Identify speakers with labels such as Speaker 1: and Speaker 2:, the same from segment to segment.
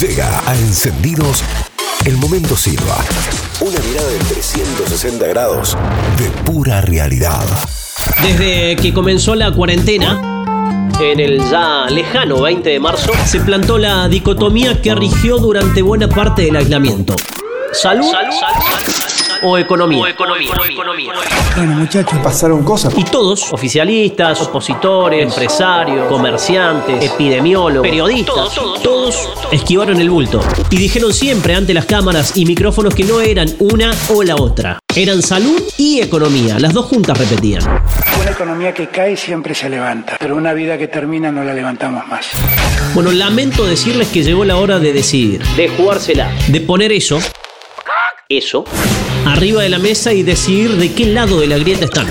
Speaker 1: Llega a Encendidos el momento Silva. Una mirada de 360 grados de pura realidad.
Speaker 2: Desde que comenzó la cuarentena, en el ya lejano 20 de marzo, se plantó la dicotomía que rigió durante buena parte del aislamiento. Salud, o economía.
Speaker 3: Bueno, muchachos, pasaron cosas.
Speaker 2: Y todos, oficialistas, opositores, empresarios, comerciantes, epidemiólogos, periodistas, todos, esquivaron el bulto. Y dijeron siempre ante las cámaras y micrófonos que no eran una o la otra. Eran salud y economía. Las dos juntas repetían.
Speaker 3: Una economía que cae siempre se levanta, pero una vida que termina no la levantamos más.
Speaker 2: Bueno, lamento decirles que llegó la hora de decidir. De jugársela. De poner eso eso arriba de la mesa y decidir de qué lado de la grieta están.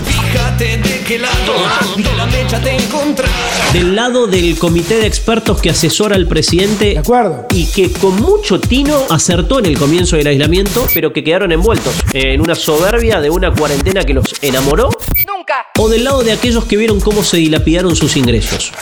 Speaker 2: Del lado del comité de expertos que asesora al presidente
Speaker 3: De acuerdo.
Speaker 2: y que con mucho tino acertó en el comienzo del aislamiento, pero que quedaron envueltos en una soberbia de una cuarentena que los enamoró.
Speaker 4: Nunca.
Speaker 2: O del lado de aquellos que vieron cómo se dilapidaron sus ingresos.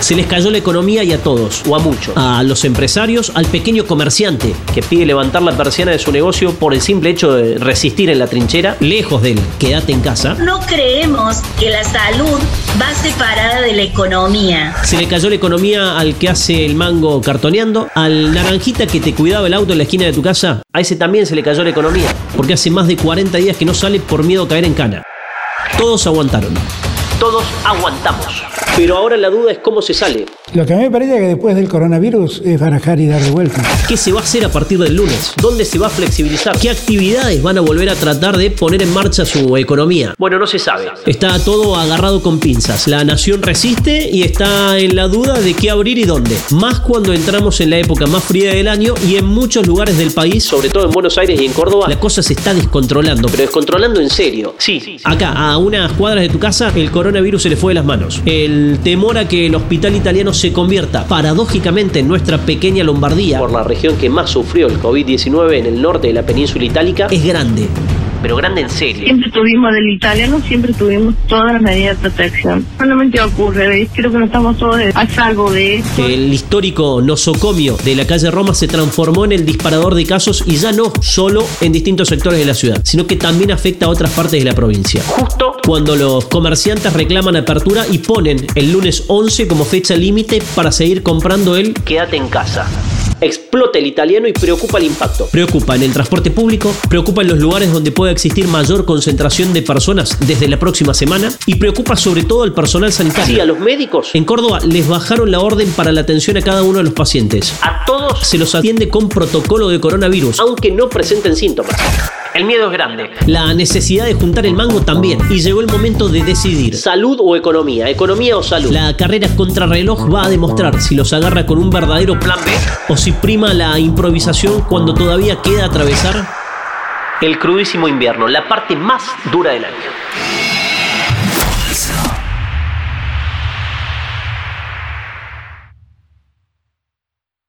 Speaker 2: Se les cayó la economía y a todos, o a muchos. A los empresarios, al pequeño comerciante que pide levantar la persiana de su negocio por el simple hecho de resistir en la trinchera, lejos del quédate en casa.
Speaker 5: No creemos que la salud va separada de la economía.
Speaker 2: Se le cayó la economía al que hace el mango cartoneando, al naranjita que te cuidaba el auto en la esquina de tu casa, a ese también se le cayó la economía, porque hace más de 40 días que no sale por miedo a caer en cana. Todos aguantaron. Todos aguantamos. Pero ahora la duda es cómo se sale.
Speaker 3: Lo que a mí me parece que después del coronavirus es barajar y dar de vuelta.
Speaker 2: ¿Qué se va a hacer a partir del lunes? ¿Dónde se va a flexibilizar? ¿Qué actividades van a volver a tratar de poner en marcha su economía? Bueno, no se sabe. Está todo agarrado con pinzas. La nación resiste y está en la duda de qué abrir y dónde. Más cuando entramos en la época más fría del año y en muchos lugares del país, sobre todo en Buenos Aires y en Córdoba, la cosa se está descontrolando, pero descontrolando en serio. Sí, acá, a unas cuadras de tu casa, el coronavirus se le fue de las manos. El temor a que el hospital italiano se convierta paradójicamente en nuestra pequeña Lombardía, por la región que más sufrió el COVID-19 en el norte de la península itálica, es grande. Pero grande en serio.
Speaker 6: Siempre tuvimos del italiano, siempre tuvimos todas las medidas de protección. Solamente ocurre, ¿ves? creo que no estamos todos a salvo de esto.
Speaker 2: El histórico nosocomio de la calle Roma se transformó en el disparador de casos y ya no solo en distintos sectores de la ciudad, sino que también afecta a otras partes de la provincia. Justo cuando los comerciantes reclaman apertura y ponen el lunes 11 como fecha límite para seguir comprando el quédate en casa. Explota el italiano y preocupa el impacto. Preocupa en el transporte público, preocupa en los lugares donde puede existir mayor concentración de personas desde la próxima semana y preocupa sobre todo al personal sanitario. Sí, a los médicos. En Córdoba les bajaron la orden para la atención a cada uno de los pacientes. A todos se los atiende con protocolo de coronavirus, aunque no presenten síntomas. El miedo es grande. La necesidad de juntar el mango también. Y llegó el momento de decidir. Salud o economía. Economía o salud. La carrera contrarreloj va a demostrar si los agarra con un verdadero plan B o si prima la improvisación cuando todavía queda atravesar el crudísimo invierno, la parte más dura del año.